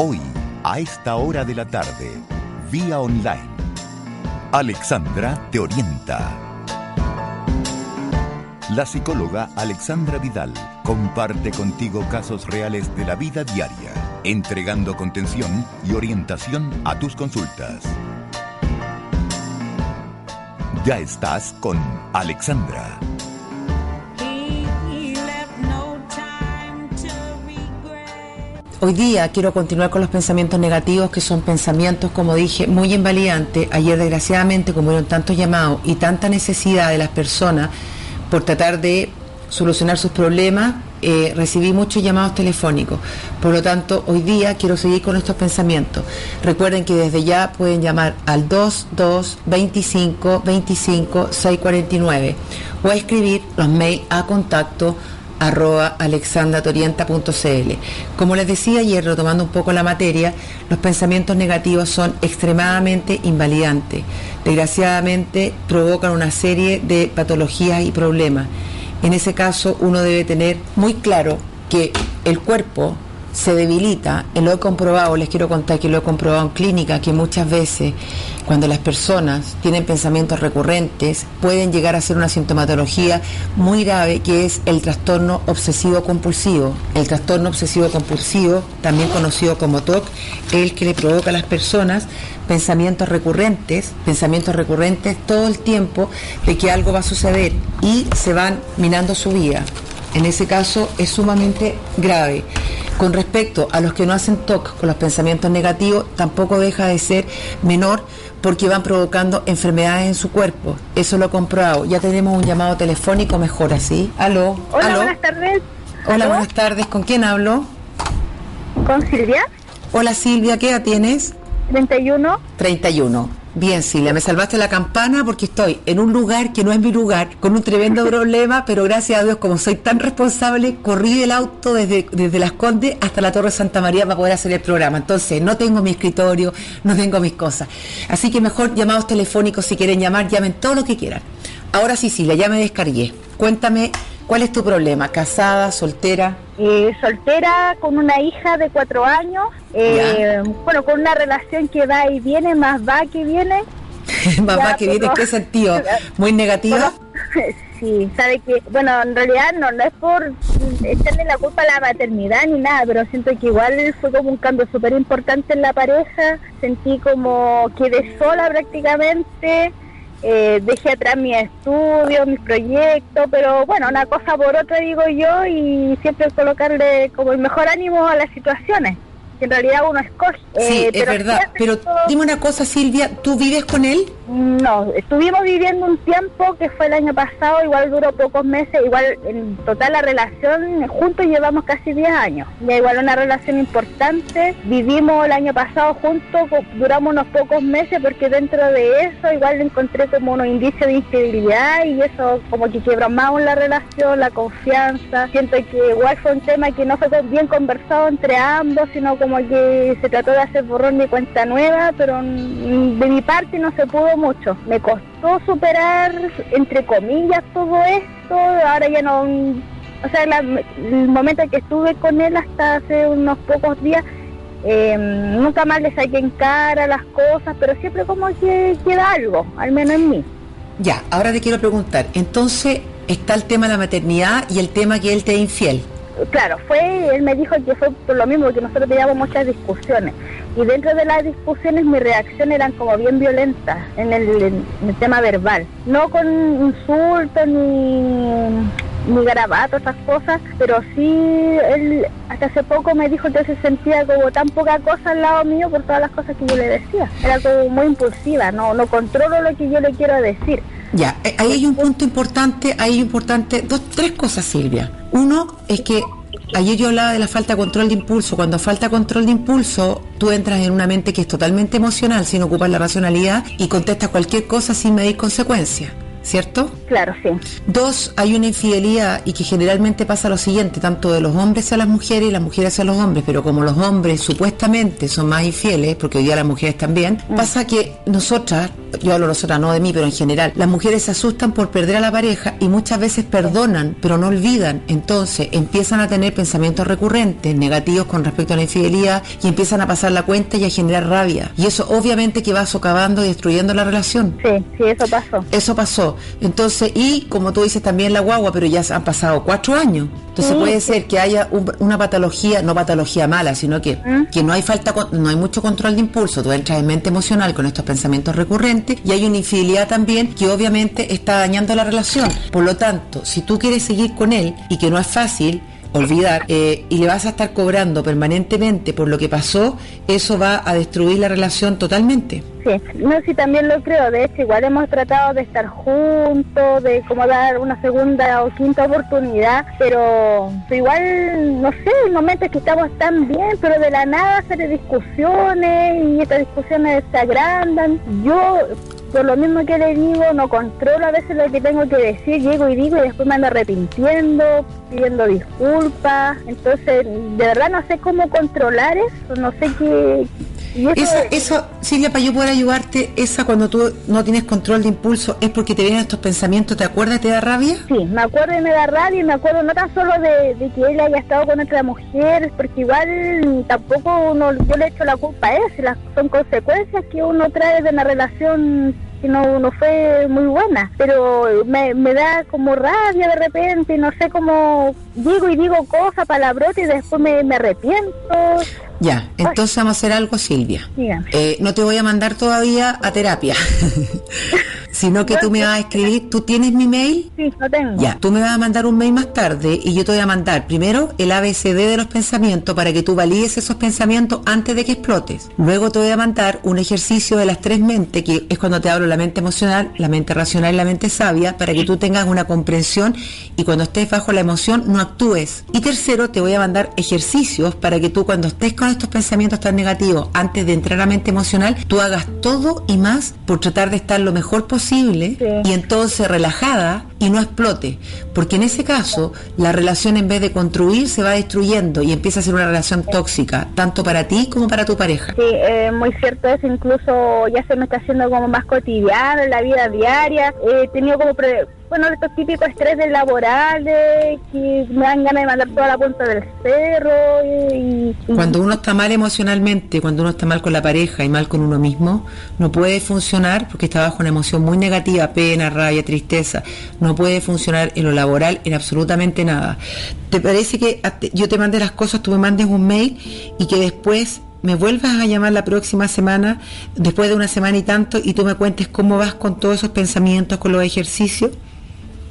Hoy, a esta hora de la tarde, vía online, Alexandra te orienta. La psicóloga Alexandra Vidal comparte contigo casos reales de la vida diaria, entregando contención y orientación a tus consultas. Ya estás con Alexandra. Hoy día quiero continuar con los pensamientos negativos, que son pensamientos, como dije, muy invalidantes. Ayer, desgraciadamente, como hubieron tantos llamados y tanta necesidad de las personas por tratar de solucionar sus problemas, eh, recibí muchos llamados telefónicos. Por lo tanto, hoy día quiero seguir con estos pensamientos. Recuerden que desde ya pueden llamar al 22 25 25 649 o escribir los mails a contacto arroba alexandratorienta.cl. Como les decía ayer, retomando un poco la materia, los pensamientos negativos son extremadamente invalidantes. Desgraciadamente provocan una serie de patologías y problemas. En ese caso uno debe tener muy claro que el cuerpo se debilita, y lo he comprobado, les quiero contar que lo he comprobado en clínica, que muchas veces cuando las personas tienen pensamientos recurrentes pueden llegar a ser una sintomatología muy grave que es el trastorno obsesivo compulsivo. El trastorno obsesivo compulsivo, también conocido como TOC, es el que le provoca a las personas pensamientos recurrentes, pensamientos recurrentes todo el tiempo de que algo va a suceder y se van minando su vida. En ese caso es sumamente grave. Con respecto a los que no hacen TOC con los pensamientos negativos, tampoco deja de ser menor porque van provocando enfermedades en su cuerpo. Eso lo he comprobado. Ya tenemos un llamado telefónico mejor así. Aló. Hola, aló. buenas tardes. Hola, ¿Aló? buenas tardes. ¿Con quién hablo? ¿Con Silvia? Hola Silvia, ¿qué edad tienes? 31. 31. Bien, Silvia, me salvaste la campana porque estoy en un lugar que no es mi lugar, con un tremendo problema, pero gracias a Dios, como soy tan responsable, corrí del auto desde, desde Las Condes hasta la Torre Santa María para poder hacer el programa. Entonces, no tengo mi escritorio, no tengo mis cosas. Así que mejor llamados telefónicos, si quieren llamar, llamen todo lo que quieran. Ahora sí, Silvia, ya me descargué. Cuéntame, ¿cuál es tu problema? ¿Casada, soltera? Eh, soltera con una hija de cuatro años. eh, bueno, con una relación que va y viene, más va que viene. Mamá, Ya, que viene, ¿en qué sentido? ¿Muy negativa? Sí, sabe que, bueno, en realidad no, no es por echarle la culpa a la maternidad ni nada, pero siento que igual fue como un cambio súper importante en la pareja. Sentí como quedé sola prácticamente. Eh, dejé atrás mis estudios, mis proyectos, pero bueno, una cosa por otra digo yo y siempre colocarle como el mejor ánimo a las situaciones, que en realidad uno escoge. Sí, Eh, es pero verdad. Pero esto- dime una cosa, Silvia, ¿tú vives con él? no, estuvimos viviendo un tiempo que fue el año pasado, igual duró pocos meses, igual en total la relación, juntos llevamos casi 10 años, ya igual una relación importante, vivimos el año pasado juntos, duramos unos pocos meses porque dentro de eso igual encontré como unos indicios de infidelidad y eso como que quebró más aún la relación, la confianza, siento que igual fue un tema que no fue bien conversado entre ambos, sino como que se trató de hacer borrón de cuenta nueva, pero de mi parte no se pudo mucho. Me costó superar, entre comillas, todo esto. Ahora ya no. O sea, el momento en que estuve con él hasta hace unos pocos días, eh, nunca más le saqué en cara las cosas, pero siempre como que queda algo, al menos en mí. Ya, ahora te quiero preguntar, entonces está el tema de la maternidad y el tema que él te es infiel. Claro, fue, él me dijo que fue por lo mismo, que nosotros teníamos muchas discusiones. Y dentro de las discusiones mis reacciones eran como bien violentas en el, en el tema verbal. No con insultos ni, ni garabatos, esas cosas, pero sí, él hasta hace poco me dijo que se sentía como tan poca cosa al lado mío por todas las cosas que yo le decía. Era como muy impulsiva, no, no controlo lo que yo le quiero decir. Ya, eh, ahí hay un punto importante, ahí hay importante, dos, tres cosas, Silvia. Uno es que ayer yo hablaba de la falta de control de impulso. Cuando falta control de impulso, tú entras en una mente que es totalmente emocional, sin ocupar la racionalidad y contestas cualquier cosa sin medir consecuencias. ¿Cierto? Claro, sí. Dos, hay una infidelidad y que generalmente pasa lo siguiente, tanto de los hombres hacia las mujeres y las mujeres hacia los hombres, pero como los hombres supuestamente son más infieles, porque hoy día las mujeres también, Mm. pasa que nosotras, yo hablo nosotras, no de mí, pero en general, las mujeres se asustan por perder a la pareja y muchas veces perdonan, pero no olvidan. Entonces empiezan a tener pensamientos recurrentes, negativos con respecto a la infidelidad y empiezan a pasar la cuenta y a generar rabia. Y eso obviamente que va socavando y destruyendo la relación. Sí, sí, eso pasó. Eso pasó. Entonces, y como tú dices también la guagua, pero ya han pasado cuatro años. Entonces Sí, puede sí. ser que haya un- una patología, no patología mala, sino que, que no hay falta, no hay mucho control de impulso. Tú entras en mente emocional con estos pensamientos recurrentes y hay una infidelidad también que obviamente está dañando la relación. Por lo tanto, si tú quieres seguir con él y que no es fácil, olvidar eh, y le vas a estar cobrando permanentemente por lo que pasó, eso va a destruir la relación totalmente. Sí, no, sí, también lo creo. De hecho, igual hemos tratado de estar juntos, de como dar una segunda o quinta oportunidad, pero igual, no sé, en momentos que estamos tan bien, pero de la nada salen discusiones y estas discusiones se agrandan. Yo, por lo mismo que le digo, no controlo a veces lo que tengo que decir, llego y digo y después me ando arrepintiendo, pidiendo disculpas. Entonces, de verdad no sé cómo controlar eso, no sé qué... y eso- Silvia, para yo poder ayudarte, esa cuando tú no tienes control de impulso, es porque te vienen estos pensamientos, ¿te acuerdas y te da rabia? Sí, me acuerdo y me da rabia y me acuerdo no tan solo de, de que él haya estado con otra mujer, porque igual tampoco uno, yo le echo la culpa a él, si las, son consecuencias que uno trae de una relación que no, no fue muy buena, pero me, me da como rabia de repente, no sé cómo digo y digo cosas, palabrotas y después me, me arrepiento. Ya, entonces vamos a hacer algo, Silvia. Eh, no te voy a mandar todavía a terapia, sino que tú me vas a escribir, ¿tú tienes mi mail? Sí, no tengo. Ya, tú me vas a mandar un mail más tarde y yo te voy a mandar primero el ABCD de los pensamientos para que tú valides esos pensamientos antes de que explotes. Luego te voy a mandar un ejercicio de las tres mentes, que es cuando te hablo la mente emocional, la mente racional y la mente sabia, para que tú tengas una comprensión y cuando estés bajo la emoción no actúes. Y tercero, te voy a mandar ejercicios para que tú cuando estés con estos pensamientos tan negativos, antes de entrar a mente emocional, tú hagas todo y más por tratar de estar lo mejor posible Sí. y entonces relajada y no explote. Porque en ese caso, la relación en vez de construir se va destruyendo y empieza a ser una relación tóxica, tanto para ti como para tu pareja. Sí, eh, muy cierto eso, incluso ya se me está haciendo como más cotidiano en la vida diaria. He tenido como, pre- bueno, estos típicos estrés del laboral, de que me dan ganas de mandar toda la punta del cerro. Y, y- Cuando uno está mal emocionalmente, cuando uno está mal con la pareja y mal con uno mismo, no puede funcionar porque está bajo una emoción muy negativa, pena, rabia, tristeza. No puede funcionar en lo laboral en absolutamente nada. ¿Te parece que yo te mande las cosas, tú me mandes un mail y que después me vuelvas a llamar la próxima semana, después de una semana y tanto, y tú me cuentes cómo vas con todos esos pensamientos, con los ejercicios?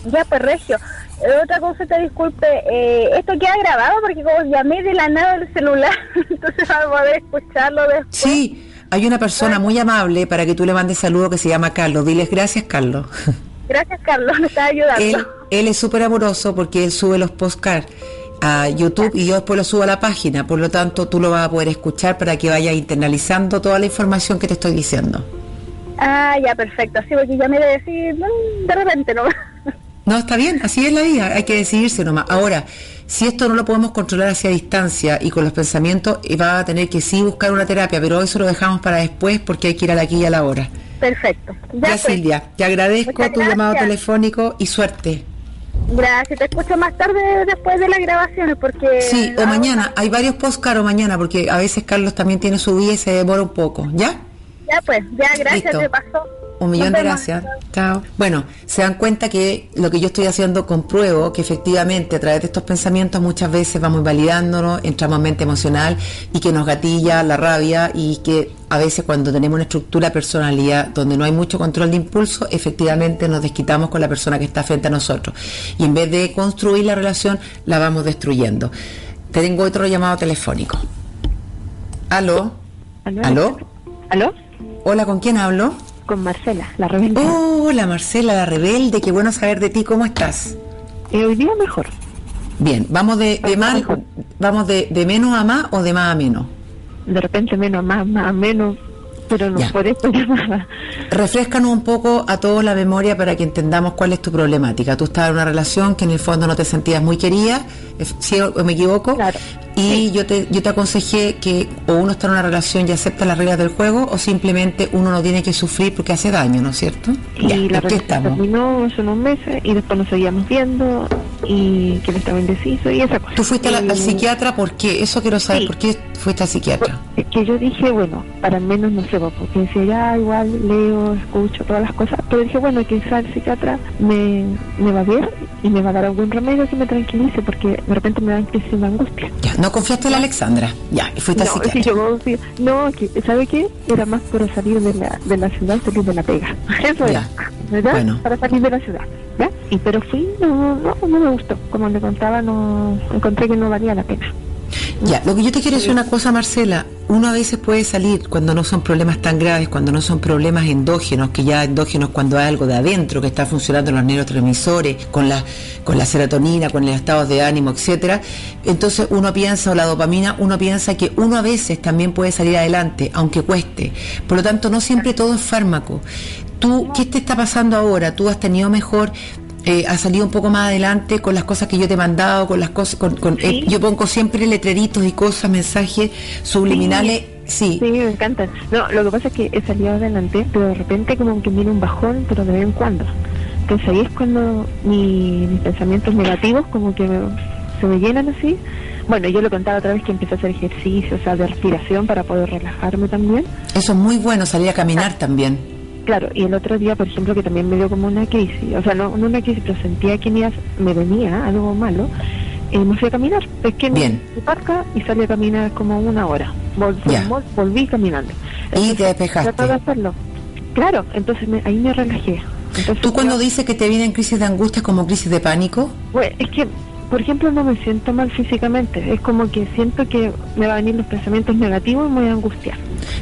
Ya, pues, Regio. Eh, otra cosa, te disculpe, eh, esto queda grabado porque como llamé de la nada del celular, entonces va a poder escucharlo después. Sí, hay una persona muy amable para que tú le mandes saludo que se llama Carlos. Diles gracias, Carlos. Gracias, Carlos, me está ayudando. él, él es súper amoroso porque él sube los postcards a YouTube y yo después lo subo a la página. Por lo tanto, tú lo vas a poder escuchar para que vayas internalizando toda la información que te estoy diciendo. Ah, ya, perfecto. Sí, porque ya me iba a decir, mm, de repente no. No, está bien, así es la vida, hay que decidirse nomás. Ahora, si esto no lo podemos controlar hacia distancia y con los pensamientos, eh, va a tener que sí buscar una terapia, pero eso lo dejamos para después porque hay que ir a la aquí y a la hora. Perfecto. Ya, pues. Silvia, te agradezco Muchas tu llamado telefónico y suerte. Gracias, te escucho más tarde después de las grabaciones porque... Sí, o mañana, hay varios postcards o mañana, porque a veces Carlos también tiene su vida y se demora un poco, ¿ya? Ya pues, ya, gracias, Listo. te pasó. Un millón de gracias. Chao. Bueno, se dan cuenta que lo que yo estoy haciendo compruebo que efectivamente a través de estos pensamientos muchas veces vamos invalidándonos, entramos en mente emocional y que nos gatilla la rabia y que a veces cuando tenemos una estructura de personalidad donde no hay mucho control de impulso, efectivamente nos desquitamos con la persona que está frente a nosotros. Y en vez de construir la relación, la vamos destruyendo. Tengo otro llamado telefónico. ¿Aló? ¿Aló? ¿Aló? Hola, ¿con quién hablo? Con Marcela, la rebelde. Hola Marcela, la rebelde, qué bueno saber de ti, ¿cómo estás? Eh, hoy día mejor. Bien, ¿vamos de, de más, vamos de, de menos a más o de más a menos? De repente menos, más, más, menos, pero no Ya. por eso llamaba. Refrescanos un poco a todos la memoria para que entendamos cuál es tu problemática. Tú estabas en una relación que en el fondo no te sentías muy querida, eh, ¿sí o me equivoco? Claro. Y yo te yo te aconsejé que o uno está en una relación y acepta las reglas del juego o simplemente uno no tiene que sufrir porque hace daño, ¿no es cierto? Y Ya, la ¿en qué relación estamos? terminó hace unos meses y después nos seguíamos viendo y que él estaba indeciso y esa cosa. ¿Tú fuiste al psiquiatra por qué? Eso quiero saber, Sí. ¿por qué fuiste al psiquiatra? Es que yo dije, bueno, para menos no sé, porque decía ya igual leo, escucho todas las cosas, pero dije, bueno, quizás el psiquiatra me, me va a ver y me va a dar algún remedio que me tranquilice, porque de repente me dan crisis de angustia. Ya, no confiaste en la Alexandra. Ya, y fuiste No, psiquiatra. si yo confío- no, que, ¿sabe qué? Era más para salir de la, de la ciudad, salir de la pega. Eso Ya. era, ¿verdad? Bueno. Para salir de la ciudad, ¿ya? Y pero fui, no, no, no me gustó. Como le contaba, no encontré que no valía la pena. Ya, lo que yo te quiero decir una cosa, Marcela. Uno a veces puede salir cuando no son problemas tan graves, cuando no son problemas endógenos, que ya endógenos cuando hay algo de adentro que está funcionando en los neurotransmisores, con la, con la serotonina, con el estado de ánimo, etcétera. Entonces uno piensa, o la dopamina, uno piensa que uno a veces también puede salir adelante, aunque cueste. Por lo tanto, no siempre todo es fármaco. ¿Tú qué te está pasando ahora? ¿Tú has tenido mejor eh, ha salido un poco más adelante con las cosas que yo te he mandado, con las cosas, con, con- eh, yo pongo siempre letreritos y cosas, mensajes subliminales, sí, Sí, me encantan. No, lo que pasa es que he salido adelante, pero de repente como que viene un bajón, pero de vez en cuando. Entonces ahí es cuando mi- mis pensamientos negativos como que me- se me llenan así. Bueno, yo lo contaba otra vez que empecé a hacer ejercicio, o sea, de respiración para poder relajarme también. eso es muy bueno, salir a caminar también. Claro, y el otro día, por ejemplo, que también me dio como una crisis, o sea, no, no una crisis, pero sentía que me, venía algo malo, eh, me fui a caminar. Es que Bien. me parca y salí a caminar como una hora. Vol- volví caminando. Y te despejaste. De hacerlo. Claro, entonces me- ahí me relajé. Entonces, Tú cuando yo- dices que te vienen crisis de angustia como crisis de pánico, Bueno, es que, por ejemplo, no me siento mal físicamente. Es como que siento que me van a venir los pensamientos negativos y me voy a angustiar.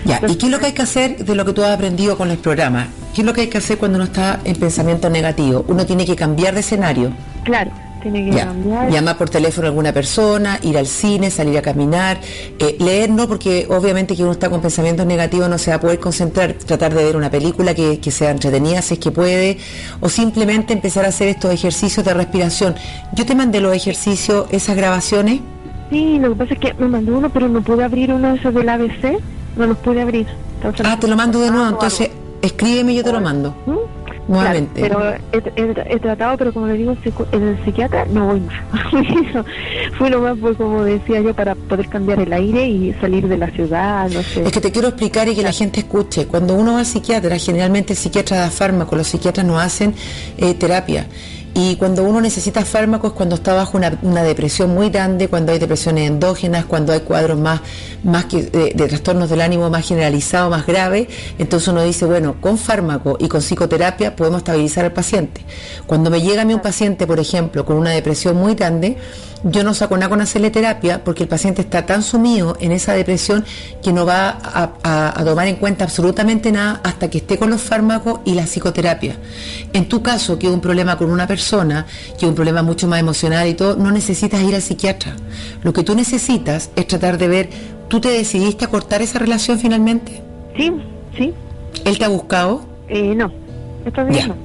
ya, ¿y qué es lo que hay que hacer de lo que tú has aprendido con el programa? ¿Qué es lo que hay que hacer cuando uno está en pensamiento negativo? Uno tiene que cambiar de escenario. Claro, tiene que Ya. cambiar. Llamar por teléfono a alguna persona, ir al cine, salir a caminar, eh, leer no, porque obviamente que uno está con pensamientos negativos no se va a poder concentrar, tratar de ver una película que, que sea entretenida si es que puede, o simplemente empezar a hacer estos ejercicios de respiración. Yo te mandé los ejercicios, esas grabaciones. Sí, lo que pasa es que me mandó uno, pero no pude abrir uno de esos del ABC. No los pude abrir. Entonces, Ah, te lo mando de nuevo, entonces escríbeme y yo te lo mando. ¿Mm? Nuevamente. Claro, pero he, he- he tratado, pero como le digo, psico- el psiquiatra no voy más. Fui nomás, pues, como decía yo, para poder cambiar el aire y salir de la ciudad, no sé. Es que te quiero explicar y que la gente escuche. Cuando uno va al psiquiatra, generalmente el psiquiatra da fármacos, los psiquiatras no hacen eh, terapia. Y cuando uno necesita fármacos cuando está bajo una, una depresión muy grande, cuando hay depresiones endógenas, cuando hay cuadros más, más que, de, de trastornos del ánimo más generalizados, más graves. Entonces uno dice, bueno, con fármaco y con psicoterapia podemos estabilizar al paciente. Cuando me llega a mí un paciente, por ejemplo, con una depresión muy grande, yo no saco nada con hacerle terapia porque el paciente está tan sumido en esa depresión que no va a, a- a tomar en cuenta absolutamente nada hasta que esté con los fármacos y la psicoterapia. En tu caso, que es un problema con una persona, que es un problema mucho más emocional y todo, no necesitas ir al psiquiatra. Lo que tú necesitas es tratar de ver, ¿tú te decidiste a cortar esa relación finalmente? Sí, sí. ¿Él te ha buscado? Eh, no, vez Ya, no.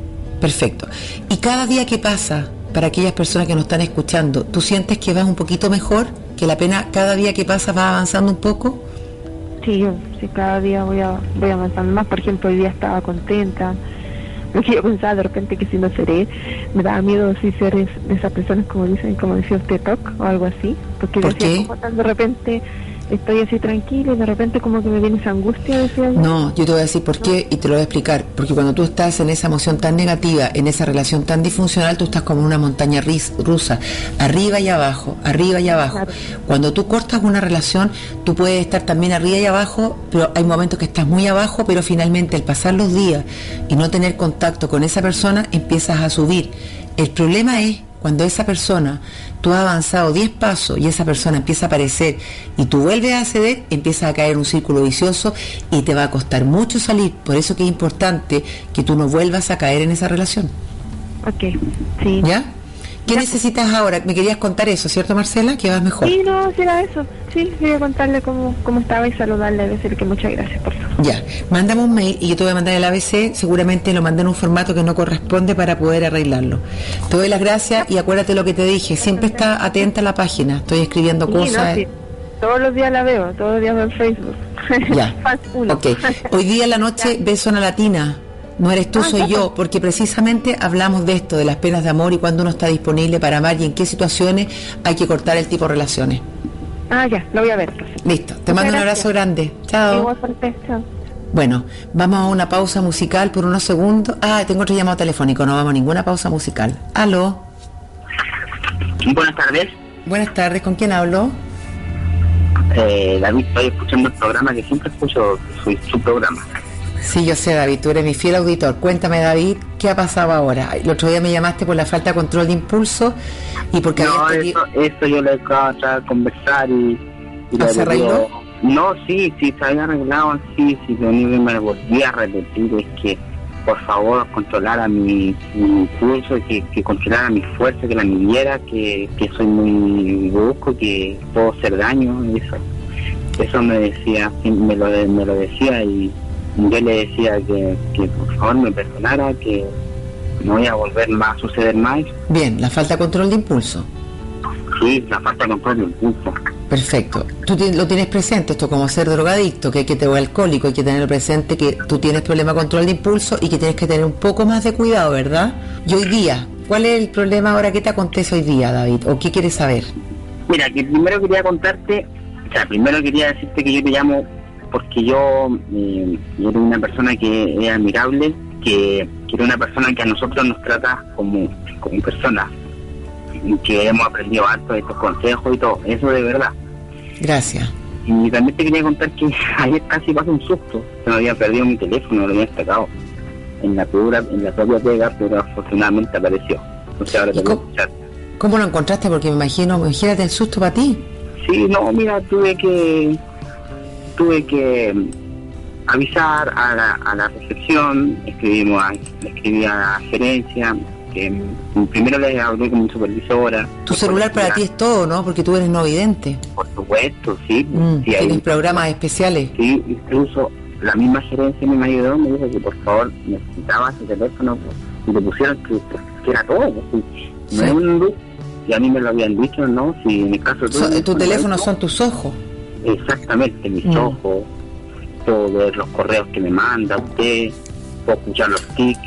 perfecto. Y cada día que pasa, para aquellas personas que nos están escuchando, ¿tú sientes que vas un poquito mejor? ¿Que la pena cada día que pasa va avanzando un poco? Sí, yo, sí, cada día voy, a, voy avanzando más. Por ejemplo, hoy día estaba contenta. Lo que yo pensaba de repente que si no seré, me daba miedo si ser de esas personas como dicen, como decía usted, TOC o algo así. Porque ¿Por decía, qué? como de repente estoy así tranquila y de repente como que me viene esa angustia, decía yo. No, yo te voy a decir por qué y te lo voy a explicar. Porque cuando tú estás en esa emoción tan negativa, en esa relación tan disfuncional, tú estás como una montaña ris- rusa, arriba y abajo, arriba y abajo. Claro. Cuando tú cortas una relación, tú puedes estar también arriba y abajo, pero hay momentos que estás muy abajo, pero finalmente al pasar los días y no tener contacto con esa persona, empiezas a subir. El problema es cuando esa persona, tú has avanzado 10 pasos y esa persona empieza a aparecer y tú vuelves a ceder, empieza a caer un círculo vicioso y te va a costar mucho salir. Por eso que es importante que tú no vuelvas a caer en esa relación. Ok, sí. ¿Ya? ¿Qué necesitas ahora? Me querías contar eso, ¿cierto Marcela? Que vas mejor. Sí, no, sí era eso. Sí, quería contarle cómo, cómo estaba y saludarle, decirle que muchas gracias, por favor. Ya, mándame un mail y yo te voy a mandar el ABC, seguramente lo mandé en un formato que no corresponde para poder arreglarlo. Te doy las gracias y acuérdate lo que te dije, siempre está atenta a la página, estoy escribiendo Sí, no, cosas. sí. Todos los días la veo, todos los días veo en Facebook. Ya, uno. ok. Hoy día en la noche ves Zona Latina, no eres tú, Ah, soy yo, porque precisamente hablamos de esto, de las penas de amor y cuando uno está disponible para amar y en qué situaciones hay que cortar el tipo de relaciones. Ah, ya, lo voy a ver. entonces. Listo, te Muchas mando un abrazo grande. Chao. Chao. Bueno, vamos a una pausa musical por unos segundos. Ah, tengo otro llamado telefónico, no vamos a ninguna pausa musical. Aló, Buenas tardes. buenas tardes, ¿con quién hablo? Eh, David, estoy escuchando el programa que siempre escucho su, su programa. Sí, yo sé, David, tú eres mi fiel auditor. Cuéntame, David, ¿qué ha pasado ahora? El otro día me llamaste por la falta de control de impulso y porque No, tenido- eso, eso yo le acabo de conversar y... y ¿No se arregló? No, sí, sí, se había arreglado, sí, sí, lo único que me volví a repetir es que por favor controlara mi, mi impulso, que, que controlara mi fuerza, que la midiera, que, que soy muy brusco, que puedo hacer daño, eso. Eso me decía, me lo, me lo decía y yo le decía que, que por favor me perdonara, que no iba a volver más a suceder más. Bien, la falta de control de impulso. Sí, la falta de control de impulso. Perfecto. Tú lo tienes presente, esto como ser drogadicto, que hay que te alcohólico, hay que tener presente que tú tienes problema de control de impulso y que tienes que tener un poco más de cuidado, ¿verdad? Y hoy día, ¿cuál es el problema ahora? ¿Qué te acontece hoy día, David? ¿O qué quieres saber? Mira, que primero quería contarte, o sea, primero quería decirte que yo te llamo porque yo, eh, yo era una persona que es admirable, que, que era una persona que a nosotros nos trata como, como personas, que hemos aprendido harto de estos consejos y todo, eso de verdad. Gracias. Y también te quería contar que ayer casi pasó un susto, se me había perdido mi teléfono, lo había sacado en la pura, en la propia pega, pero afortunadamente apareció. Entonces ahora ¿Y te voy a cómo-. ¿Cómo lo encontraste? Porque me imagino, imagínate el susto para ti. Sí, no, mira, tuve que tuve que mm, avisar a la, a la recepción, escribimos a, escribí a la gerencia, que mm, primero le hablé con mi supervisora. Tu celular para ti es todo, ¿no? Porque tú eres no vidente. Por supuesto, sí. Mm, sí, tienes programas especiales. sí, incluso la misma gerencia me ayudó, me dijo que por favor necesitaba ese teléfono y le pusieron que, que era todo. pues. No Sí. es un luz, si a mí me lo habían dicho, ¿no? Si en el caso de So- tu teléfono son tus ojos. Exactamente, mis Mm. ojos, puedo ver los correos que me manda usted, puedo escuchar los tics.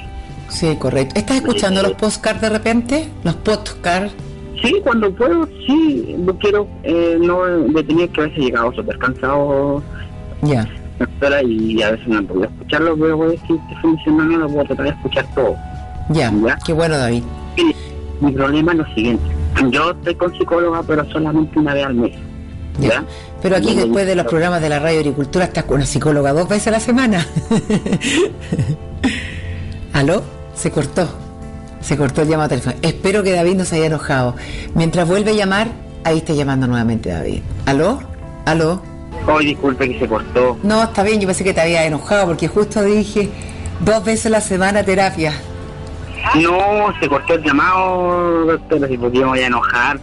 Sí, correcto. ¿Estás escuchando Sí. los postcards de repente? Los postcards. Sí, cuando puedo, sí, no quiero, eh, no de tener que veces llegado súper cansado Ya. doctora, y a veces no podido escucharlo, pero voy a decir que fin de semana lo voy a tratar de escuchar todo. Ya. Ya. Qué bueno, David. Mire, mi problema es lo siguiente, yo estoy con psicóloga, pero solamente una vez al mes. Ya. ¿Ya? Pero aquí después de los programas de la radio agricultura estás con una psicóloga dos veces a la semana. ¿Aló? Se cortó. Se cortó el llamado telefónico. Espero que David no se haya enojado. Mientras vuelve a llamar, ahí está llamando nuevamente David. ¿Aló? ¿Aló? Hoy disculpe que se cortó. No, está bien, yo pensé que te había enojado porque justo dije dos veces a la semana terapia. No, se cortó el llamado, doctora, si podíamos enojar.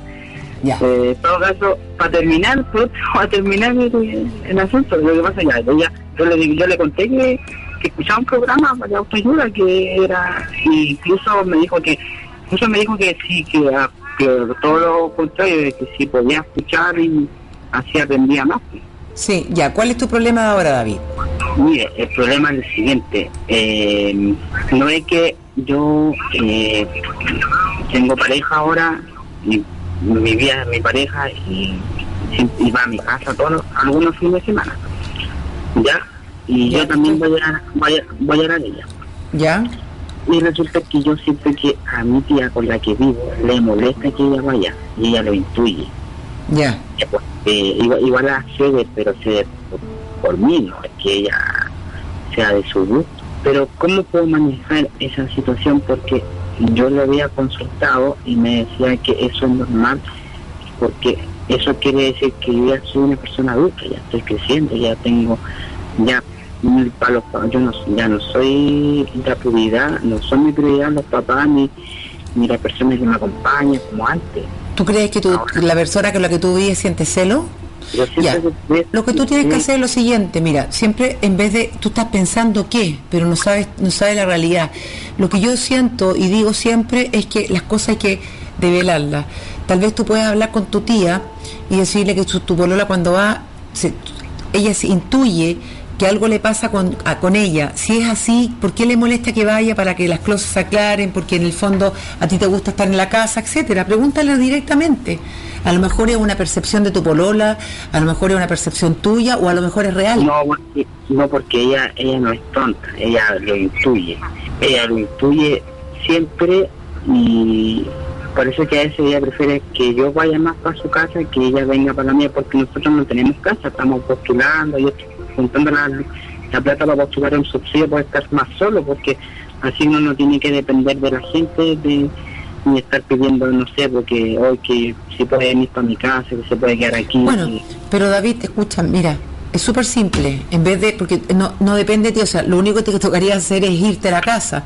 Ya. Eh, en todo caso, para terminar, pues, para terminar el, el asunto, lo que pasa ya, ella, yo le, yo le conté que, que escuchaba un programa de autoayuda que era, incluso me dijo que, incluso me dijo que sí, que, ah, que todo lo contrario, que sí podía escuchar y así aprendía más. Sí, ya. ¿Cuál es tu problema ahora, David? Mire, el problema es el siguiente. eh, no es que yo eh, tengo pareja ahora y vivía mi pareja y, y iba a mi casa todos algunos fines de semana. ¿Ya? Y yo también voy a, voy, a, voy a la. ¿Ya? Y resulta que yo siento que a mi tía con la que vivo le molesta que ella vaya y ella lo intuye. Ya. Pues, eh, igual, igual cede, pero cede por, por mí, no es que ella sea de su gusto. Pero ¿cómo puedo manejar esa situación? Porque yo lo había consultado y me decía que eso es normal porque eso quiere decir que yo ya soy una persona adulta, ya estoy creciendo, ya tengo, ya mm, para los yo no, ya no soy la prioridad, no son mi prioridad los papás ni, ni las personas que me acompañan como antes. ¿Tú crees que tú, la persona con la que tú vives siente celo? Ya. Lo que tú tienes que hacer es lo siguiente, mira, siempre en vez de tú estás pensando qué, pero no sabes no sabes la realidad. Lo que yo siento y digo siempre es que las cosas hay que develarlas. Tal vez tú puedes hablar con tu tía y decirle que tu, tu polola cuando va se- ella se intuye que algo le pasa con, ella. Si es así, ¿por qué le molesta que vaya para que las cosas se aclaren? Porque en el fondo a ti te gusta estar en la casa, etcétera. Pregúntale directamente. A lo mejor es una percepción de tu polola, a lo mejor es una percepción tuya o a lo mejor es real. No, porque, no porque ella ella no es tonta, ella lo intuye. Ella lo intuye siempre y por eso que a veces ella prefiere que yo vaya más para su casa que ella venga para la mía porque nosotros no tenemos casa, estamos postulando, yo estoy juntando la, la plata para postular un subsidio para estar más solo porque así uno no tiene que depender de la gente de ni estar pidiendo, no sé, porque hoy que si puede venir para mi casa, que se puede quedar aquí. Bueno, y- pero David, escucha, mira, es súper simple. En vez de, porque no, no depende de ti, o sea, lo único que te tocaría hacer es irte a la casa.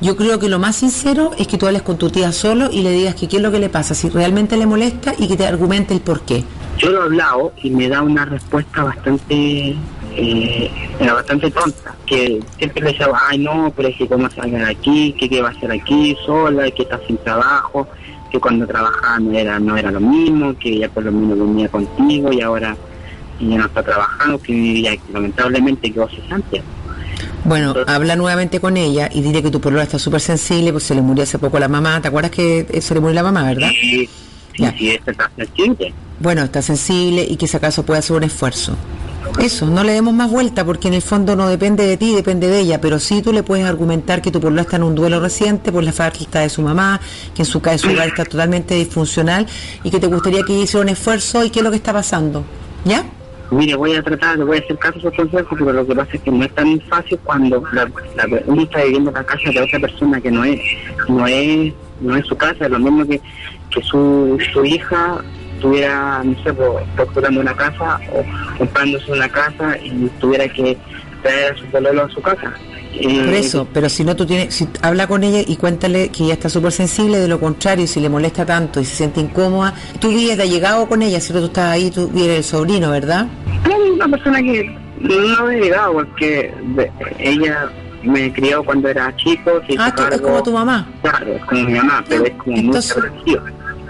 Yo creo que lo más sincero es que tú hables con tu tía solo y le digas que qué es lo que le pasa, si realmente le molesta y que te argumente el por qué. yo lo he hablado y me da una respuesta bastante eh, era bastante tonta que siempre le decía ay no pero es que cómo salga de aquí que qué va a hacer aquí sola que está sin trabajo que cuando trabajaba no era no era lo mismo que ella por lo menos venía contigo y ahora ella no está trabajando que ya lamentablemente quedó cesante Bueno, habla nuevamente con ella y dile que tu polola está súper sensible, pues se le murió hace poco la mamá. ¿Te acuerdas que eh, se le murió la mamá, verdad? Ya. si este está sensible Bueno, está sensible y que si acaso puede hacer un esfuerzo. Eso, no le demos más vuelta porque en el fondo no depende de ti, depende de ella, pero sí tú le puedes argumentar que tu polola está en un duelo reciente por la falta de su mamá, que en su, en su hogar está totalmente disfuncional y que te gustaría que hiciera un esfuerzo y qué es lo que está pasando. ¿Ya? Mire, voy a tratar, voy a hacer caso a sus consejos, pero lo que pasa es que no es tan fácil cuando la, la- uno está viviendo en la casa de otra persona que no es, no es, no es su casa, lo mismo que, que su, su hija estuviera, no sé, postulando una casa o comprándose una casa y tuviera que traer a su pololo a su casa. Por eso, pero si no tú tienes, si habla con ella y cuéntale que ella está súper sensible, de lo contrario, si le molesta tanto y se siente incómoda, tú vives de llegado con ella, si tú estás ahí, tú eres el sobrino, ¿verdad? No, una persona que no he llegado porque ella me crió cuando era chico. se hizo Ah, tú- es cargo- como tu mamá. Claro, es como mi mamá, pero es como Entonces- muy.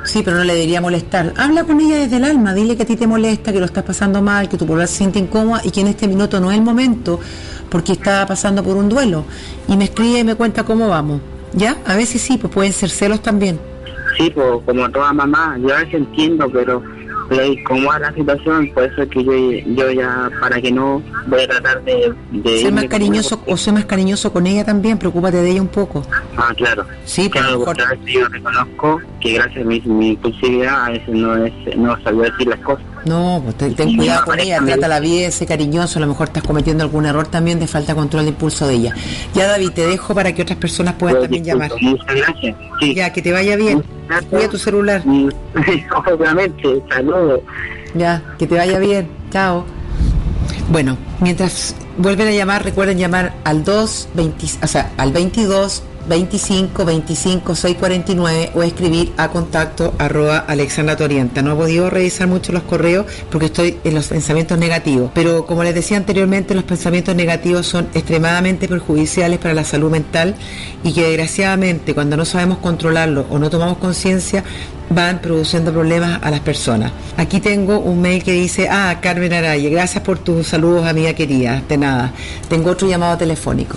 Sí, pero no le debería molestar. Habla con ella desde el alma, dile que a ti te molesta, que lo estás pasando mal, que tu población se siente incómoda y que en este minuto no es el momento porque está pasando por un duelo. Y me escribe y me cuenta cómo vamos. ¿Ya? A veces sí, pues pueden ser celos también. Sí, pues como toda mamá, yo a veces entiendo, pero, y como es la situación, por eso es que yo, yo ya, para que no, voy a tratar de... de Ser más cariñoso o ser más cariñoso con ella también, preocúpate de ella un poco. Ah, claro. Sí, claro, mejor. a yo reconozco que gracias a mi, mi impulsividad a veces no es no sabía decir las cosas. No, pues ten, ten cuidado con ella, trátala bien, sé cariñoso, a lo mejor estás cometiendo algún error también de falta de control de impulso de ella. Ya David, te dejo para que otras personas puedan Pues, también disculpa, llamar. Muchas gracias. Sí. Ya, que te vaya bien. Cuida tu celular. Mm, Obviamente, saludos. Ya, que te vaya bien. Chao. Bueno, mientras vuelven a llamar, recuerden llamar al 2, 20, o sea, al 22 25 25 649 o escribir a contacto arroba Alexandra Torienta. No he podido revisar mucho los correos porque estoy en los pensamientos negativos, pero como les decía anteriormente, los pensamientos negativos son extremadamente perjudiciales para la salud mental y que desgraciadamente cuando no sabemos controlarlo o no tomamos conciencia van produciendo problemas a las personas. Aquí tengo un mail que dice, ah, Carmen Araya, gracias por tus saludos, amiga querida. De nada. Tengo otro llamado telefónico.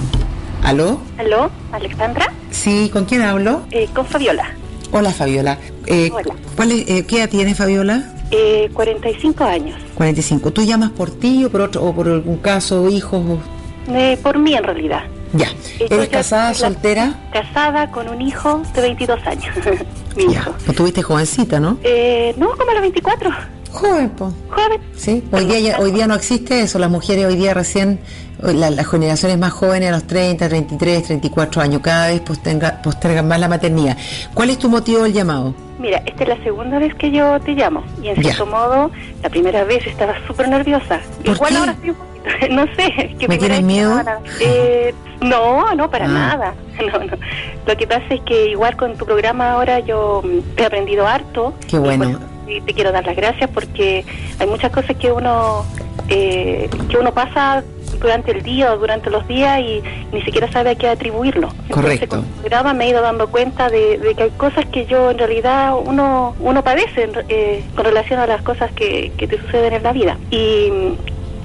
¿Aló? ¿Aló, Alexandra? Sí, ¿con quién hablo? Eh, con Fabiola. Hola, Fabiola. Eh, Hola. ¿cuál es, eh, ¿Qué edad tiene Fabiola? Eh, 45 años. 45. ¿Tú llamas por ti o por otro o por algún caso, hijos? o- Eh, por mí, en realidad. Ya. ¿Eres casada, soltera? Casada con un hijo de 22 años. Mi Ya. hijo. Pues tuviste jovencita, ¿no? Eh, no, como a los 24. Joven, po. Joven. Sí, hoy día, ya- hoy día no existe eso. Las mujeres hoy día recién, la- las generaciones más jóvenes a los 30, 33, 34 años, cada vez posterga- postergan más la maternidad. ¿Cuál es tu motivo del llamado? Mira, esta es la segunda vez que yo te llamo. Y en Ya. cierto modo, la primera vez estaba súper nerviosa. ¿Por Igual qué? ahora estoy un poquito, no sé. ¿Me tienes miedo? Eh, no, no, para Ah. nada. No, no. Lo que pasa es que igual con tu programa ahora yo he aprendido harto. Qué bueno. Sí te quiero dar las gracias porque hay muchas cosas que uno eh, que uno pasa durante el día o durante los días y ni siquiera sabe a qué atribuirlo. Entonces, Correcto. programa me he ido dando cuenta de, de que hay cosas que yo en realidad uno uno padece en- eh, con relación a las cosas que, que te suceden en la vida. Y,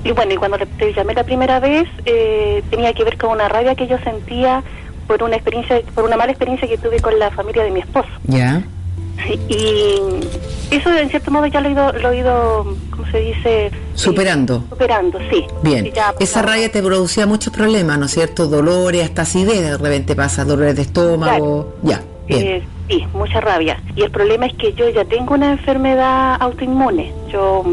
y bueno, y cuando te llamé la primera vez eh, tenía que ver con una rabia que yo sentía por una experiencia, por una mala experiencia que tuve con la familia de mi esposo. Ya. Y eso en cierto modo ya lo he ido, lo he ido ¿cómo se dice? Superando. Superando, sí. Bien, ya, esa rabia te producía muchos problemas, ¿no es cierto? Dolores, hasta acidez, de repente pasa, dolores de estómago, ya, bien. Eh, sí, mucha rabia. Y el problema es que yo ya tengo una enfermedad autoinmune. Yo,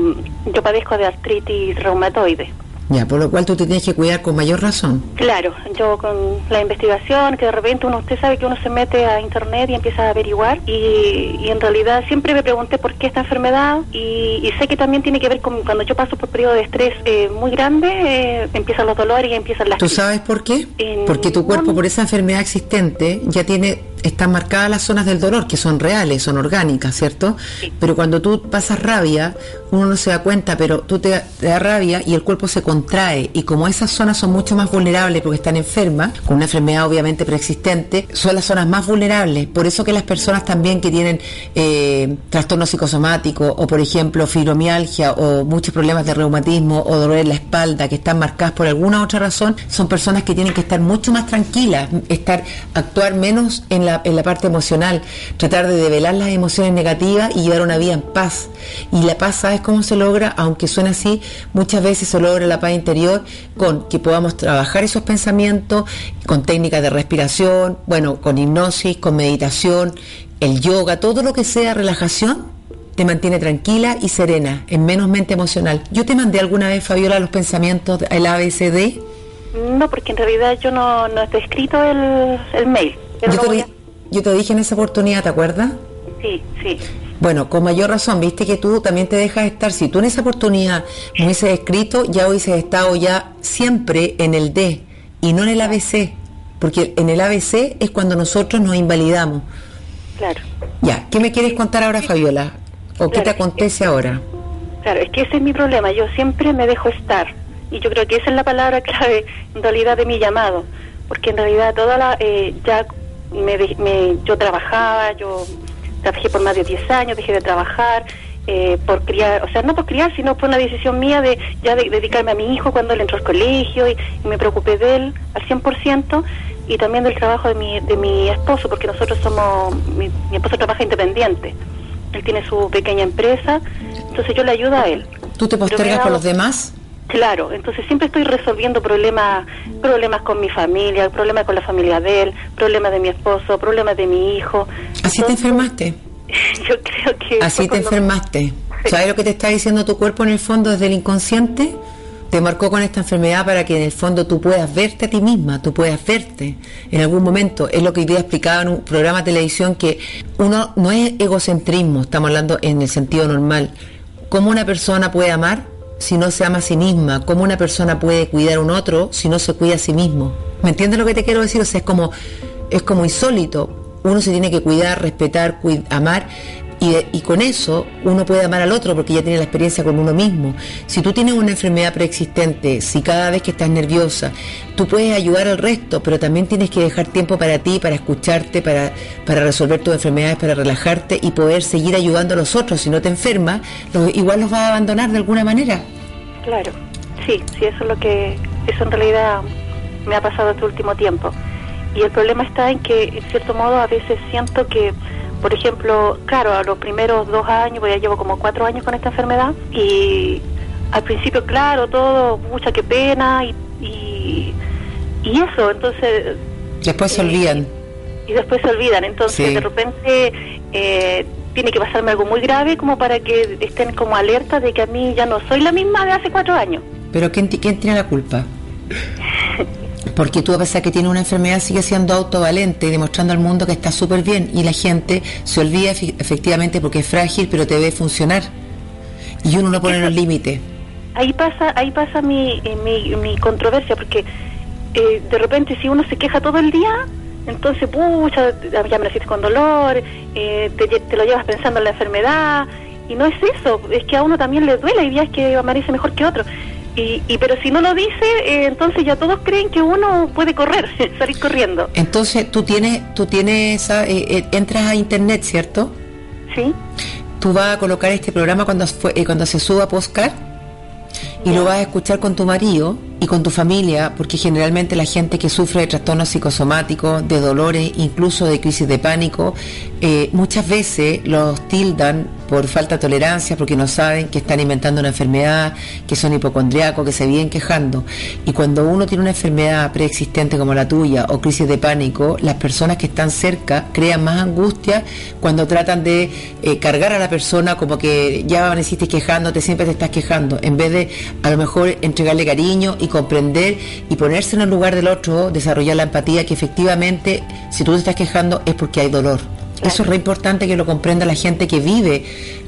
yo padezco de artritis reumatoide. Ya, por lo cual tú te tienes que cuidar con mayor razón. Claro, yo con la investigación, que de repente uno, usted sabe que uno se mete a internet y empieza a averiguar, y, y en realidad siempre me pregunté por qué esta enfermedad, y, y sé que también tiene que ver con cuando yo paso por periodo de estrés eh, muy grande, eh, empiezan los dolores y empiezan las ¿Tú sabes por qué? Porque tu cuerpo por esa enfermedad existente ya tiene, están marcadas las zonas del dolor, que son reales, son orgánicas, ¿cierto? Sí. Pero cuando tú pasas rabia, uno no se da cuenta, pero tú te, te da rabia y el cuerpo se contrae. Y como esas zonas son mucho más vulnerables porque están enfermas, con una enfermedad obviamente preexistente, son las zonas más vulnerables. Por eso que las personas también que tienen eh, trastornos psicosomáticos o, por ejemplo, fibromialgia o muchos problemas de reumatismo o dolor en la espalda que están marcadas por alguna otra razón, son personas que tienen que estar mucho más tranquilas, estar actuar menos en la, en la parte emocional, tratar de develar las emociones negativas y llevar una vida en paz. Y la paz, ¿sabes cómo se logra? Aunque suene así, muchas veces se logra la paz interior con que podamos trabajar esos pensamientos, con técnicas de respiración, bueno, con hipnosis, con meditación, el yoga, todo lo que sea relajación te mantiene tranquila y serena, en menos mente emocional. Yo te mandé alguna vez, Fabiola, los pensamientos, el ABCD. No, porque en realidad yo no, no he escrito el, el mail. Yo te, voy a- yo te dije en esa oportunidad, ¿te acuerdas? Sí, sí. Bueno, con mayor razón, viste que tú también te dejas estar. Si tú en esa oportunidad me hubieses escrito, ya hubieses estado ya siempre en el D y no en el ABC. Porque en el ABC es cuando nosotros nos invalidamos. Claro. Ya, ¿qué me quieres contar ahora, Fabiola? ¿O qué te acontece ahora? Claro, es que ese es mi problema. Yo siempre me dejo estar. Y yo creo que esa es la palabra clave, en realidad, de mi llamado. Porque en realidad, toda la. eh, ya me, me- yo trabajaba, yo trabajé por más de 10 años, dejé de trabajar. eh, por criar, o sea, no por criar, sino fue una decisión mía de ya de, dedicarme a mi hijo cuando él entró al colegio y, y me preocupé de él al 100% y también del trabajo de mi, de mi esposo, porque nosotros somos, mi, mi esposo trabaja independiente, él tiene su pequeña empresa, entonces yo le ayudo a él. ¿Tú te postergas por dado- los demás? Claro, entonces siempre estoy resolviendo problemas, problemas con mi familia, problemas con la familia de él, problemas de mi esposo, problemas de mi hijo. Así te enfermaste. Yo creo que Así te enfermaste. ¿Sabes lo que te está diciendo tu cuerpo en el fondo desde el inconsciente? Te marcó con esta enfermedad para que en el fondo tú puedas verte a ti misma, tú puedas verte en algún momento. Es lo que hoy día explicaba en un programa de televisión que uno no es egocentrismo, estamos hablando en el sentido normal. ¿Cómo una persona puede amar si no se ama a sí misma? ¿Cómo una persona puede cuidar a un otro si no se cuida a sí mismo? ¿Me entiendes lo que te quiero decir? O sea, es como, es como insólito uno se tiene que cuidar, respetar, cuid- amar. Y, y con eso uno puede amar al otro porque ya tiene la experiencia con uno mismo. Si tú tienes una enfermedad preexistente, si cada vez que estás nerviosa, tú puedes ayudar al resto, pero también tienes que dejar tiempo para ti, para escucharte, para, para resolver tus enfermedades, para relajarte y poder seguir ayudando a los otros. Si no te enfermas, los- igual los vas a abandonar de alguna manera. Claro, sí, sí, eso es lo que, eso en realidad me ha pasado este último tiempo. Y el problema está en que, en cierto modo, a veces siento que, por ejemplo, claro, a los primeros dos años, pues ya llevo como cuatro años con esta enfermedad, y al principio, claro, todo, mucha qué pena, y, y, y eso, entonces Después se Eh, olvidan. y después se olvidan. Entonces, Sí. de repente, eh, tiene que pasarme algo muy grave como para que estén como alerta de que a mí ya no soy la misma de hace cuatro años. Pero ¿quién, quién tiene la culpa? Porque tú a pesar que tienes una enfermedad sigue siendo autovalente y demostrando al mundo que está súper bien y la gente se olvida efe- efectivamente porque es frágil pero te ve funcionar y uno no pone los límites. Ahí pasa, ahí pasa mi, eh, mi, mi controversia, porque eh, de repente si uno se queja todo el día, entonces, pucha, ya me naciste con dolor, eh, te, lo llevas pensando en la enfermedad, y no es eso, es que a uno también le duele, hay días que amanece mejor que otro. Y, y pero si no lo dice, eh, entonces ya todos creen que uno puede correr, salir corriendo. Entonces tú tienes, tú tienes, eh, eh, entras a internet, ¿cierto? ¿Sí? Tú vas a colocar este programa cuando, eh, cuando se suba a Postcard y lo vas a escuchar con tu marido y con tu familia, porque generalmente la gente que sufre de trastornos psicosomáticos, de dolores, incluso de crisis de pánico, eh, muchas veces los tildan por falta de tolerancia, porque no saben que están inventando una enfermedad, que son hipocondriacos, que se vienen quejando. Y cuando uno tiene una enfermedad preexistente como la tuya o crisis de pánico, las personas que están cerca crean más angustia cuando tratan de eh, cargar a la persona como que ya amaneciste quejándote, siempre te estás quejando, en vez de a lo mejor entregarle cariño y comprender y ponerse en el lugar del otro, desarrollar la empatía, que efectivamente si tú te estás quejando es porque hay dolor. Eso es re importante que lo comprenda la gente que vive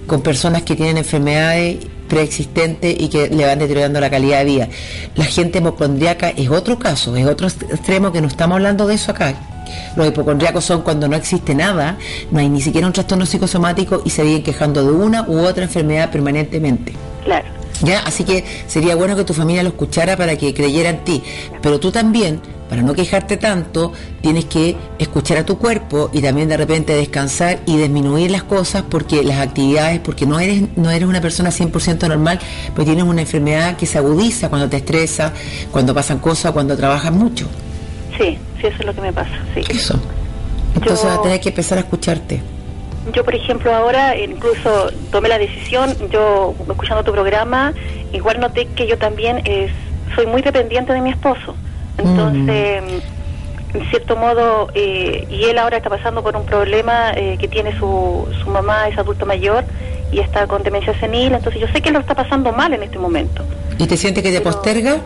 con personas que tienen enfermedades preexistentes y que le van deteriorando la calidad de vida. La gente hipocondriaca es otro caso, es otro extremo que no estamos hablando de eso acá. Los hipocondriacos son cuando no existe nada, no hay ni siquiera un trastorno psicosomático y se vienen quejando de una u otra enfermedad permanentemente. Claro. ¿Ya? Así que sería bueno que tu familia lo escuchara para que creyera en ti. Pero tú también, para no quejarte tanto, tienes que escuchar a tu cuerpo y también de repente descansar y disminuir las cosas porque las actividades, porque no eres, no eres una persona 100% normal, pues tienes una enfermedad que se agudiza cuando te estresa, cuando pasan cosas, cuando trabajas mucho. Sí, sí, eso es lo que me pasa, sí. Eso. Entonces Yo- vas a tener que empezar a escucharte. Yo, por ejemplo, ahora incluso tomé la decisión, yo escuchando tu programa, igual noté que yo también eh, soy muy dependiente de mi esposo. Entonces, en cierto modo, eh, y él ahora está pasando por un problema eh, que tiene su, su mamá, es adulto mayor, y está con demencia senil, entonces yo sé que lo está pasando mal en este momento. ¿Y te sientes que te posterga?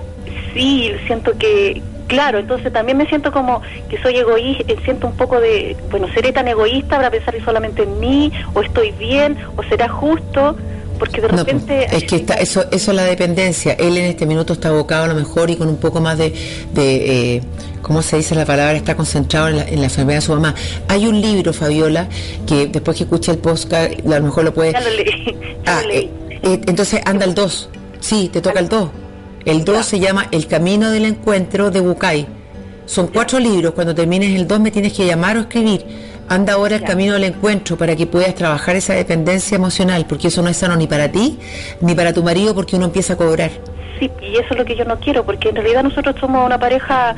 Sí, siento que, claro, entonces también me siento como que soy egoísta, eh, siento un poco de, bueno, seré tan egoísta para pensar solamente en mí, o estoy bien, o será justo, porque de No, repente... es que está, eso, eso es la dependencia. Él en este minuto está abocado a lo mejor y con un poco más de, de eh, ¿cómo se dice la palabra? Está concentrado en la, en la enfermedad de su mamá. Hay un libro, Fabiola, que después que escuche el podcast, a lo mejor lo puede... Ya lo leí, ya Ah, lo leí. eh, eh, entonces anda el 2. Sí, te toca el 2. El 2 se llama El Camino del Encuentro de Bucay. Son cuatro libros. Cuando termines el 2 me tienes que llamar o escribir. Anda ahora el camino del encuentro para que puedas trabajar esa dependencia emocional, porque eso no es sano ni para ti ni para tu marido, porque uno empieza a cobrar. Sí, y eso es lo que yo no quiero, porque en realidad nosotros somos una pareja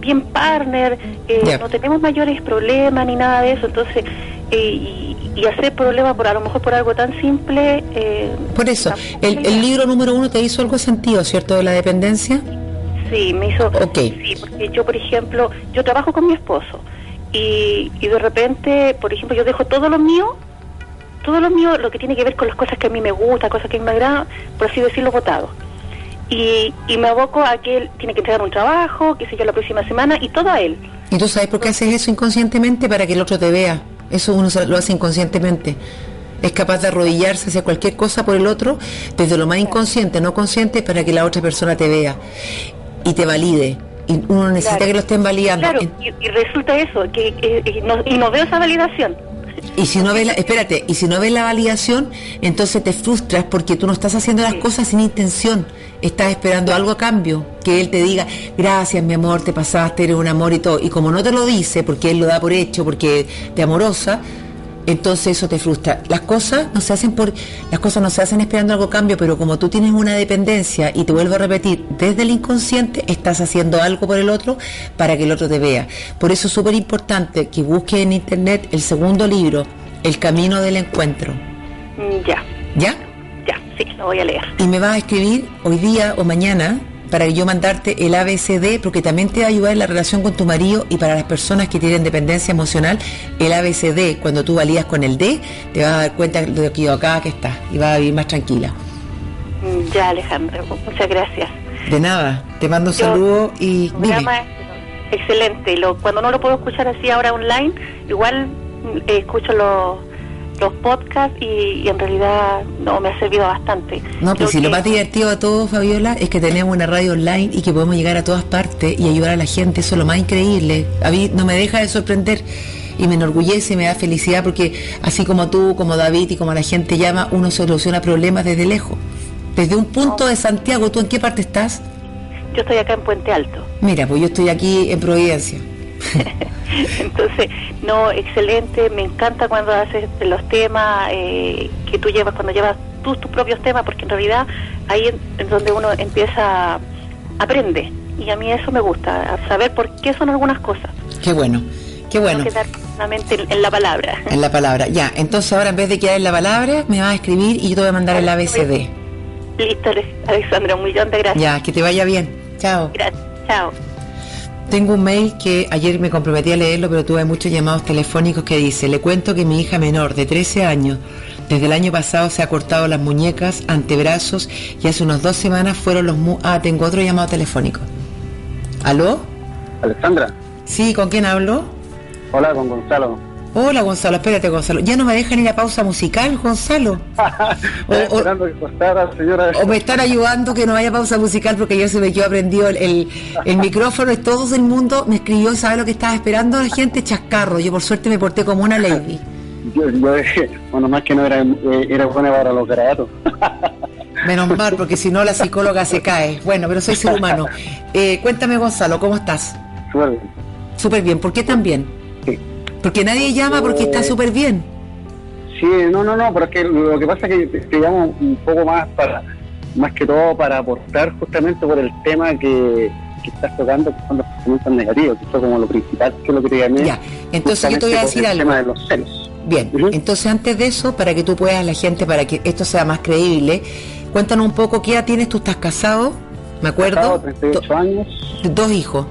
bien partner, eh, no tenemos mayores problemas ni nada de eso, entonces, y, y hacer problemas por a lo mejor por algo tan simple... eh, Por eso, el, libro número uno te hizo algo sentido, ¿cierto? De la dependencia. Sí, me hizo... Ok. Sí, porque yo, por ejemplo, yo trabajo con mi esposo y, y de repente, por ejemplo, yo dejo todo lo mío, todo lo mío, lo que tiene que ver con las cosas que a mí me gustan, cosas que a mí me agradan, por así decirlo, votado. Y, y me aboco a que él tiene que entregar un trabajo, qué sé yo, la próxima semana, y todo a él. ¿Y tú sabes por qué haces eso inconscientemente? Para que el otro te vea. Eso uno lo hace inconscientemente. Es capaz de arrodillarse hacia cualquier cosa por el otro, desde lo más inconsciente, no consciente, para que la otra persona te vea y te valide. Y uno necesita Claro. que lo estén validando. Claro, y, y resulta eso, que, que- y no, y no veo esa validación. Y si no ves la, espérate, y si no ves la validación, entonces te frustras porque tú no estás haciendo las cosas sin intención. Estás esperando algo a cambio, que él te diga, gracias mi amor, te pasaste, eres un amor y todo. Y como no te lo dice, porque él lo da por hecho, porque te amorosa, entonces eso te frustra. Las cosas no se hacen por, las cosas no se hacen esperando algo a cambio, pero como tú tienes una dependencia y te vuelvo a repetir, desde el inconsciente estás haciendo algo por el otro para que el otro te vea. Por eso es súper importante que busques en internet el segundo libro, El Camino del Encuentro. Ya, ¿Ya? Sí, lo voy a leer. Y me vas a escribir hoy día o mañana para yo mandarte el ABCD, porque también te va a ayudar en la relación con tu marido y para las personas que tienen dependencia emocional, el ABCD, cuando tú valías con el D, te vas a dar cuenta de lo equivocada que estás y vas a vivir más tranquila. Mm, Ya, Alejandra, muchas gracias. De nada, te mando un Yo- saludo y programa excelente. Lo, cuando no lo puedo escuchar así ahora online, igual eh, escucho los, los podcasts y, y en realidad no me ha servido bastante. No, pues si lo más divertido de todo, Fabiola, es que tenemos una radio online y que podemos llegar a todas partes y ayudar a la gente. Eso es lo más increíble. A mí no me deja de sorprender y me enorgullece y me da felicidad porque así como tú, como David y como la gente llama, uno soluciona problemas desde lejos. Desde un punto de Santiago, ¿tú en qué parte estás? Yo estoy acá en Puente Alto. Mira, pues yo estoy aquí en Providencia. Entonces, no, excelente. Me encanta cuando haces los temas eh, que tú llevas, cuando llevas tú tus propios temas, porque en realidad ahí en donde uno empieza, aprende. Y a mí eso me gusta, saber por qué son algunas cosas. Qué bueno, qué bueno. No quedar solamente en, la palabra. En la palabra. Ya, entonces ahora en vez de quedar en la palabra, me vas a escribir y yo te voy a mandar el ABCD. Listo, Ale- Alexandra, un millón de gracias. Ya, que te vaya bien. Chao. Gracias. Chao. Tengo un mail que ayer me comprometí a leerlo, pero tuve muchos llamados telefónicos que dice, le cuento que mi hija menor de 13 años, desde el año pasado se ha cortado las muñecas, antebrazos y hace unas dos semanas fueron los... mu- ah, tengo otro llamado telefónico. ¿Aló? Alexandra, Sí, ¿con quién hablo? hola con Gonzalo. Hola Gonzalo, espérate Gonzalo. Ya no me dejan ir a pausa musical, Gonzalo. O- o- esperando que cortara, señora. O me están ayudando que no haya pausa musical porque ya se me quedó prendido el, el, el micrófono y todo el mundo me escribió, ¿sabe lo que estaba esperando la gente? Chascarro. Yo por suerte me porté como una lady. Yo, yo bueno, más que no era, eh, era buena para los garabatos. Menos mal, porque si no la psicóloga se cae. Bueno, pero soy ser humano. Eh, cuéntame Gonzalo, ¿cómo estás? Súper bien. Súper bien. ¿Por qué tan bien? Porque nadie llama porque está súper bien. Sí, no, no, no, pero es que lo que pasa es que te, te llamo un poco más para, más que todo para aportar justamente por el tema que, que estás tocando, que son los pensamientos negativos, que fue como lo principal que lo que te llamé. Ya, entonces yo te voy a decir algo. El tema de los celos. Bien, entonces antes de eso, para que tú puedas, la gente, para que esto sea más creíble, cuéntanos un poco qué edad tienes, tú estás casado, me Casado, acuerdo, 38 años, Do- dos hijos.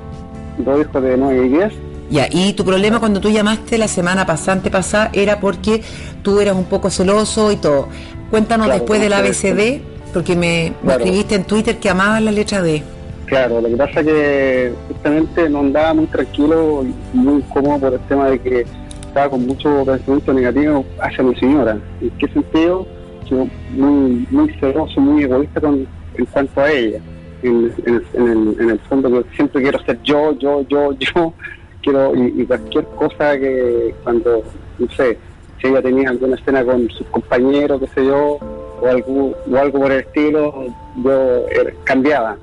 dos hijos de 9 y 10. Ya, y tu problema cuando tú llamaste la semana pasante pasada era porque tú eras un poco celoso y todo. Cuéntanos Claro, después del ABCD, porque me, escribiste en Twitter que amabas la letra D. Claro, lo que pasa es que justamente no andaba muy tranquilo y muy cómodo por el tema de que estaba con mucho pensamiento negativo hacia mi señora. ¿En qué sentido? Yo muy, muy celoso, muy egoísta con, en cuanto a ella. En, en- en el, en el fondo que siempre quiero ser yo, yo, yo, yo. Quiero, y, y cualquier cosa que cuando, no sé, si ella tenía alguna escena con sus compañeros, qué sé yo, o algo, o algo por el estilo, yo eh, cambiaba.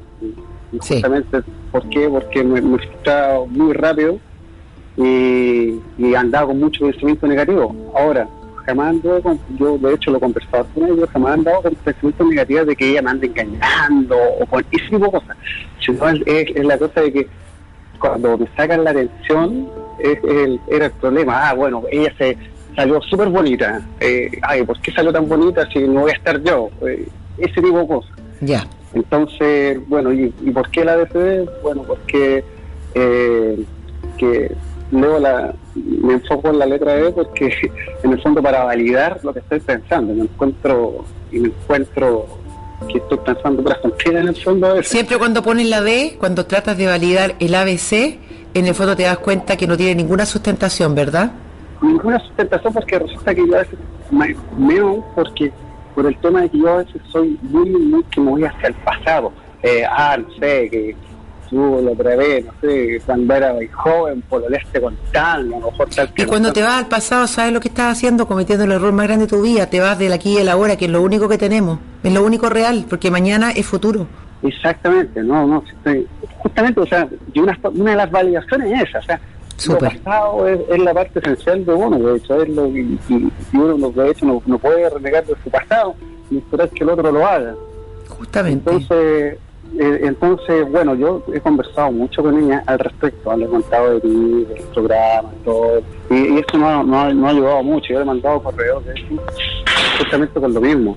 Y Sí. justamente, ¿por qué? Porque me, me frustraba muy rápido y, y andaba con mucho pensamiento negativo. Ahora, jamás ando con, yo de hecho lo he conversado con ella, jamás he andado con pensamientos negativos de que ella me anda engañando o con ese tipo de cosas. Sino es, es- es la cosa de que cuando me sacan la atención es el, era el problema. Ah, bueno, ella se salió súper bonita. Eh, ay, ¿por qué salió tan bonita si no voy a estar yo? Eh, ese tipo de cosas. Ya, Entonces, bueno, ¿y, y por qué la ADCD? Bueno, porque eh, que leo la, me enfoco en la letra E porque en el fondo para validar lo que estoy pensando, me encuentro y me encuentro que estoy pensando por en el fondo a siempre cuando pones la D, cuando tratas de validar el ABC, en el fondo te das cuenta que no tiene ninguna sustentación, ¿verdad? ninguna sustentación porque resulta que yo a veces me- menos porque por el tema de que yo a veces soy muy muy que me voy hacia el pasado Eh, ah no sé que lo prevé no sé cuando era muy joven por el este con tal a lo mejor tal Y cuando te vas al pasado, ¿sabes lo que estás haciendo? Cometiendo el error más grande de tu vida. Te vas del aquí y el ahora, que es lo único que tenemos. Es lo único real, porque mañana es futuro. exactamente no no estoy- justamente o sea y una, una de las validaciones es esa o sea Súper. lo pasado es, es la parte esencial de uno de hecho es lo y uno lo- de hecho no, no puede renegar de su pasado y esperar que el otro lo haga Justamente. Entonces, eh, entonces, bueno, yo he conversado mucho con ella al respecto, le he contado de ti, del programa, y todo, y, y eso no, ha- no, ha- no ha ayudado mucho. Yo le he mandado correos de eso, justamente con lo mismo.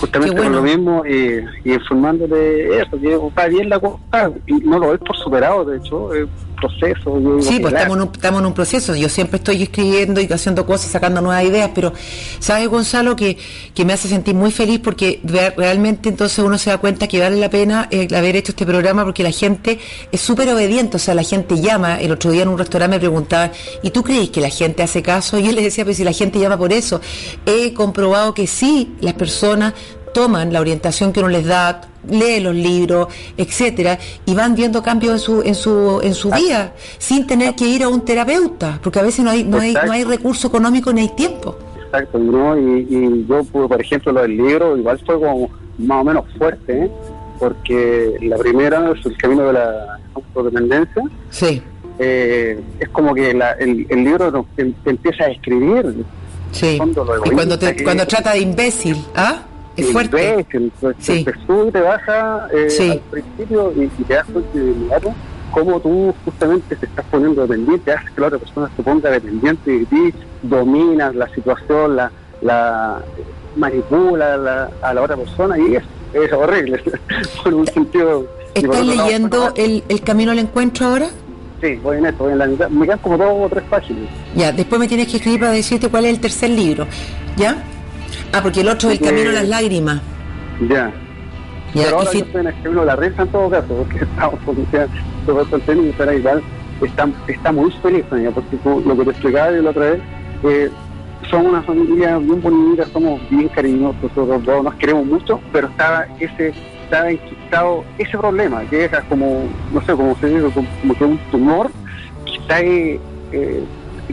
justamente por lo mismo y, y informándote de eso, que está bien la cosa, y no lo es por superado, de hecho, un proceso. yo Sí, pues estamos en, un, estamos en un proceso. Yo siempre estoy escribiendo y haciendo cosas, sacando nuevas ideas, pero ¿sabes, Gonzalo? Que, que me hace sentir muy feliz porque re- realmente entonces uno se da cuenta que vale la pena eh, haber hecho este programa porque la gente es súper obediente. O sea, la gente llama. El otro día en un restaurante me preguntaban, ¿y tú crees que la gente hace caso? Y yo les decía, pues si la gente llama por eso. He comprobado que sí, las personas toman la orientación que uno les da, leen los libros, etcétera, y van viendo cambios en su, en su, en su vida, sin tener que ir a un terapeuta, porque a veces no hay, no hay, no hay recurso económico ni hay tiempo. Exacto, ¿no? Y, y yo, pues, por ejemplo, lo del libro, igual fue como más o menos fuerte, ¿eh? porque la primera es el camino de la autodependencia. Sí. Eh, es como que la- el, el libro te, te empieza a escribir. Sí. Fondo, Y cuando, te, cuando trata de imbécil, ¿ah? Es Y fuerte. ves, entonces Sí. te sube y te baja eh, Sí. al principio y, y te das cuenta de inmediato cómo tú justamente te estás poniendo dependiente, haces que la otra persona se ponga dependiente de ti, dominas la situación, la, la manipula la- a la otra persona y es, es horrible por un sentido. ¿Estás lado, leyendo bueno, el, el Camino al Encuentro ahora? Sí, voy en esto, voy en la mitad. Me quedan como dos o tres páginas. Ya, después me tienes que escribir para decirte cuál es el tercer libro. ¿Ya? Ah, porque el otro es el Camino a las Lágrimas. Ya. Ya, Pero ahora fin- yo estoy en el camino de la risa en todo caso, porque estamos todo el contenido, pero igual está, está muy feliz con porque tú, lo que te explicaba yo la otra vez, eh, somos una familia bien bonita, somos bien cariñosos, nosotros dos nos queremos mucho, pero estaba ese estaba enquistado ese problema, que era como, no sé, como se dice, como, como que un tumor que está ahí, eh,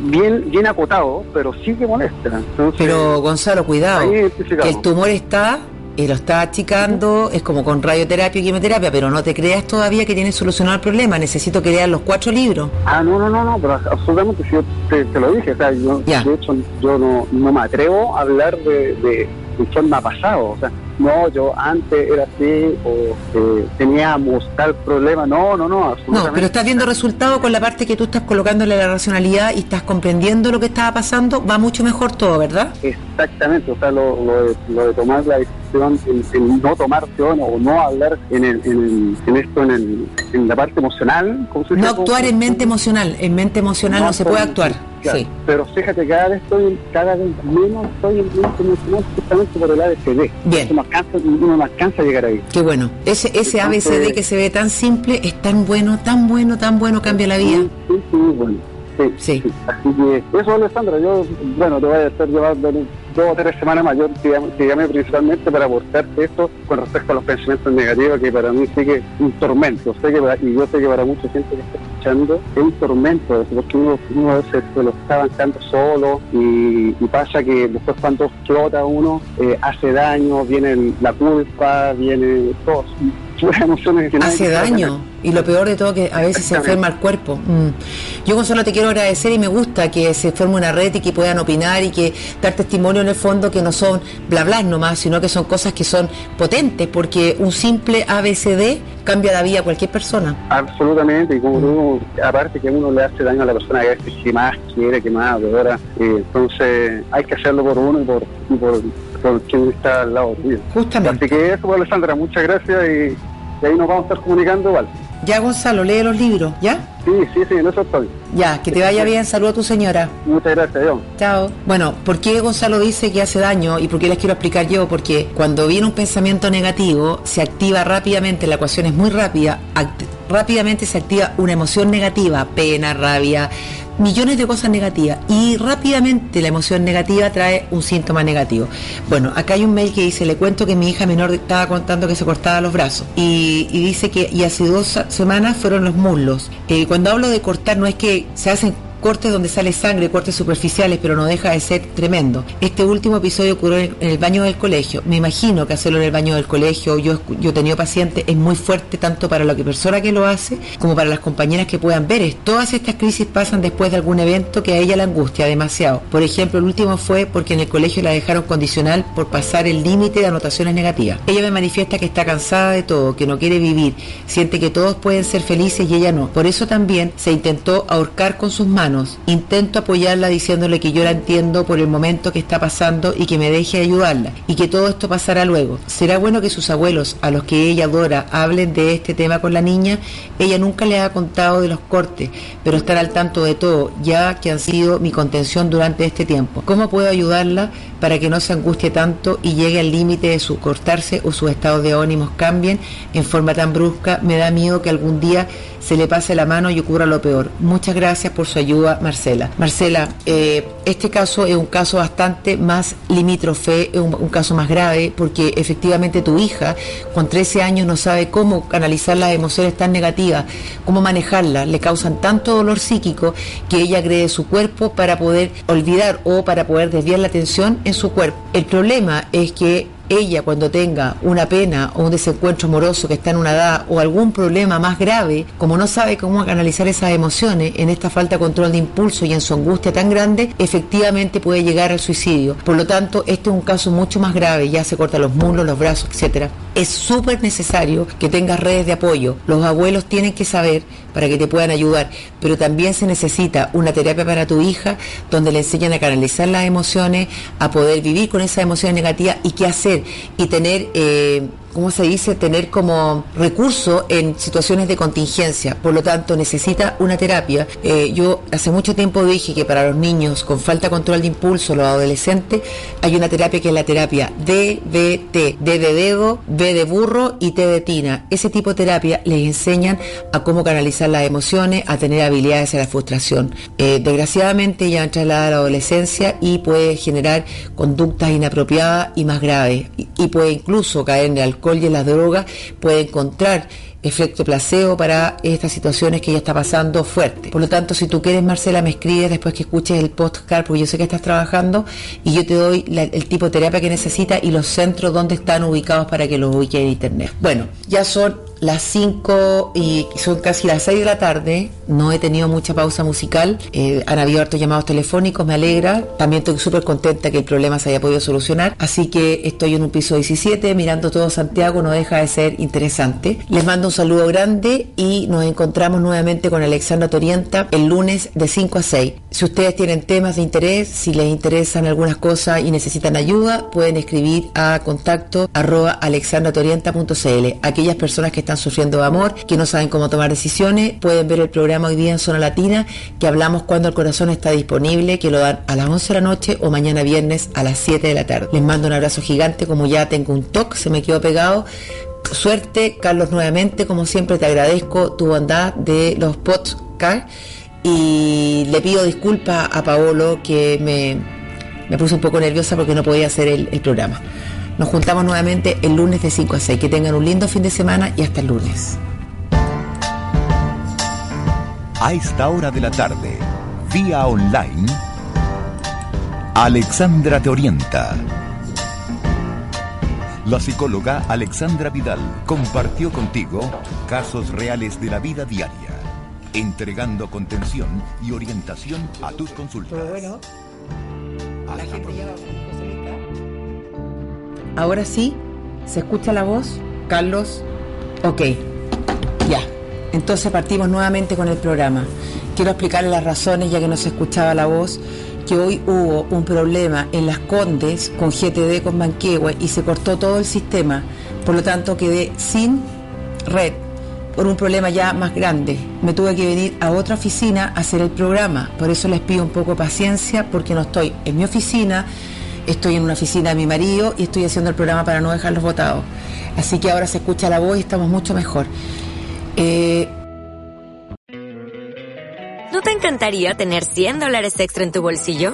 bien, bien acotado, pero sí que molesta. Entonces, Pero Gonzalo, cuidado, que el tumor está y lo está achicando, es como con radioterapia y quimioterapia, pero no te creas todavía que tienes solucionado el problema. Necesito que leas los cuatro libros. Ah, no, no, no, no, pero absolutamente, yo te, te lo dije, o sea, yo, de hecho, yo no, no me atrevo a hablar de, de, de forma pasado, o sea, no, yo antes era así, o eh, teníamos tal problema, no, no, no, absolutamente. No, pero estás viendo resultados con la parte que tú estás colocándole la racionalidad y estás comprendiendo lo que estaba pasando, va mucho mejor todo, ¿verdad? Exactamente, o sea, lo, lo, de, lo de tomar la decisión, el, el no tomar acción o no hablar en, el, en, el, en esto, en, el, en la parte emocional. ¿cómo se No actuar en mente emocional, en mente emocional no se puede actuar. Sí. Pero fíjate, cada vez estoy, cada vez menos estoy en mente emocional justamente por el ABCD. Bien. Uno alcanza, uno no alcanza a llegar ahí. Qué bueno. Ese, ese Entonces- ABCD que se ve tan simple es tan bueno, tan bueno, tan bueno, cambia la vida. Sí, sí, bueno. Sí, Sí. sí. Así que eso, Alessandra, yo, bueno, te voy a estar llevando dos o tres semanas llamé, te llamé principalmente para aportarte esto con respecto a los pensamientos negativos, que para mí sí que es un tormento. Sé que para- y yo sé que para mucha gente que está escuchando es un tormento, porque uno, uno a veces se lo está bancando solo y, y pasa que después cuando explota uno, eh, hace daño, viene la culpa, viene todo. Emociones que Hace daño. Y lo peor de todo que a veces se enferma el cuerpo. Mm. Yo Gonzalo te quiero agradecer y me gusta que se forme una red y que puedan opinar y que dar testimonio en el fondo que no son bla bla nomás, sino que son cosas que son potentes, porque un simple ABCD cambia la vida a cualquier persona. Absolutamente, y como tú, aparte que uno le hace daño a la persona que más quiere, que más adora, eh, entonces hay que hacerlo por uno y por, y por, por quien está al lado tuyo. Justamente. Así que eso, Alessandra, muchas gracias y, y ahí nos vamos a estar comunicando igual. Ya Gonzalo, lee los libros, ¿ya? Sí, sí, sí, en eso estoy. Ya, que te vaya bien, saludo a tu señora. Muchas gracias, John. Chao. Bueno, ¿por qué Gonzalo dice que hace daño y por qué les quiero explicar yo? Porque cuando viene un pensamiento negativo, se activa rápidamente, la ecuación es muy rápida, rápidamente se activa una emoción negativa, pena, rabia, millones de cosas negativas y rápidamente la emoción negativa trae un síntoma negativo. Bueno, acá hay un mail que dice, le cuento que mi hija menor estaba contando que se cortaba los brazos y, y dice que y hace dos semanas fueron los muslos. Eh, cuando hablo de cortar no es que se hacen cortes donde sale sangre, cortes superficiales, pero no deja de ser tremendo. Este último episodio ocurrió en el baño del colegio. Me imagino que hacerlo en el baño del colegio, yo, yo he tenido pacientes, es muy fuerte tanto para la persona que lo hace como para las compañeras que puedan ver. Todas estas crisis pasan después de algún evento que a ella la angustia demasiado. Por ejemplo, el último fue porque en el colegio la dejaron condicional por pasar el límite de anotaciones negativas. Ella me manifiesta que está cansada de todo, que no quiere vivir, siente que todos pueden ser felices y ella no. Por eso también se intentó ahorcar con sus manos manos. Intento apoyarla diciéndole que yo la entiendo por el momento que está pasando y que me deje ayudarla y que todo esto pasará luego. Será bueno que sus abuelos, a los que ella adora, hablen de este tema con la niña. Ella nunca le ha contado de los cortes, pero estará al tanto de todo, ya que han sido mi contención durante este tiempo. ¿Cómo puedo ayudarla para que no se angustie tanto y llegue al límite de su cortarse o sus estados de ánimos cambien en forma tan brusca? Me da miedo que algún día se le pase la mano y ocurra lo peor. Muchas gracias por su ayuda, Marcela. Marcela, eh, este caso es un caso bastante más limítrofe, es un, un caso más grave, porque efectivamente tu hija con 13 años no sabe cómo canalizar las emociones tan negativas, cómo manejarlas, le causan tanto dolor psíquico que ella agrede su cuerpo para poder olvidar o para poder desviar la atención en su cuerpo. El problema es que ella cuando tenga una pena o un desencuentro amoroso que está en una edad o algún problema más grave, como no sabe cómo canalizar esas emociones en esta falta de control de impulso y en su angustia tan grande, efectivamente puede llegar al suicidio. Por lo tanto, este es un caso mucho más grave, ya se corta los muslos, los brazos, etcétera. Es súper necesario que tengas redes de apoyo. Los abuelos tienen que saber para que te puedan ayudar, pero también se necesita una terapia para tu hija donde le enseñan a canalizar las emociones, a poder vivir con esas emociones negativas y qué hacer y tener, eh, ¿cómo se dice?, tener como recurso en situaciones de contingencia. Por lo tanto, necesita una terapia. Eh, yo hace mucho tiempo dije que para los niños con falta de control de impulso, los adolescentes, hay una terapia que es la terapia DBT, D de dedo, B de burro y T de tina. Ese tipo de terapia les enseñan a cómo canalizar las emociones, a tener habilidades a la frustración. Eh, desgraciadamente ya entra la adolescencia y puede generar conductas inapropiadas y más graves. Y puede incluso caer en el alcohol y en las puede encontrar efecto placebo para estas situaciones que ella está pasando fuerte. Por lo tanto, si tú quieres, Marcela, me escribes después que escuches el podcast, porque yo sé que estás trabajando y yo te doy el tipo de terapia que necesita y los centros donde están ubicados para que los ubique en internet. Bueno, ya son las 5 y son casi las 6 de la tarde. No he tenido mucha pausa musical. Eh, han habido hartos llamados telefónicos, me alegra. También estoy súper contenta que el problema se haya podido solucionar. Así que estoy en un piso 17, mirando todo Santiago, no deja de ser interesante. Les mando un saludo grande y nos encontramos nuevamente con Alexandra Torienta el lunes de 5 a 6. Si ustedes tienen temas de interés, si les interesan algunas cosas y necesitan ayuda, pueden escribir a contacto alexandratorienta.cl. Aquellas personas que están sufriendo de amor, que no saben cómo tomar decisiones, pueden ver el programa hoy día en Zona Latina, que hablamos cuando el corazón está disponible, que lo dan a las 11 de la noche o mañana viernes a las 7 de la tarde. Les mando un abrazo gigante, como ya tengo un toque, se me quedó pegado. Suerte, Carlos, nuevamente, como siempre te agradezco tu bondad de los podcasts y le pido disculpas a Paolo que me, me puse un poco nerviosa porque no podía hacer el, el programa. Nos juntamos nuevamente el lunes de 5 a 6. Que tengan un lindo fin de semana y hasta el lunes. A esta hora de la tarde, vía online, Alexandra te orienta. La psicóloga Alexandra Vidal compartió contigo casos reales de la vida diaria, entregando contención y orientación a tus consultas. la gente lleva Ahora sí, ¿se escucha la voz? Carlos, ok, ya. Entonces partimos nuevamente con el programa. Quiero explicarles las razones, ya que no se escuchaba la voz, que hoy hubo un problema en Las Condes con GTD con Manquehue y se cortó todo el sistema. Por lo tanto, quedé sin red por un problema ya más grande. Me tuve que venir a otra oficina a hacer el programa. Por eso les pido un poco de paciencia porque no estoy en mi oficina, estoy en una oficina de mi marido y estoy haciendo el programa para no dejarlos votados. Así que ahora se escucha la voz y estamos mucho mejor. Eh, ¿No te encantaría tener 100 dólares extra en tu bolsillo?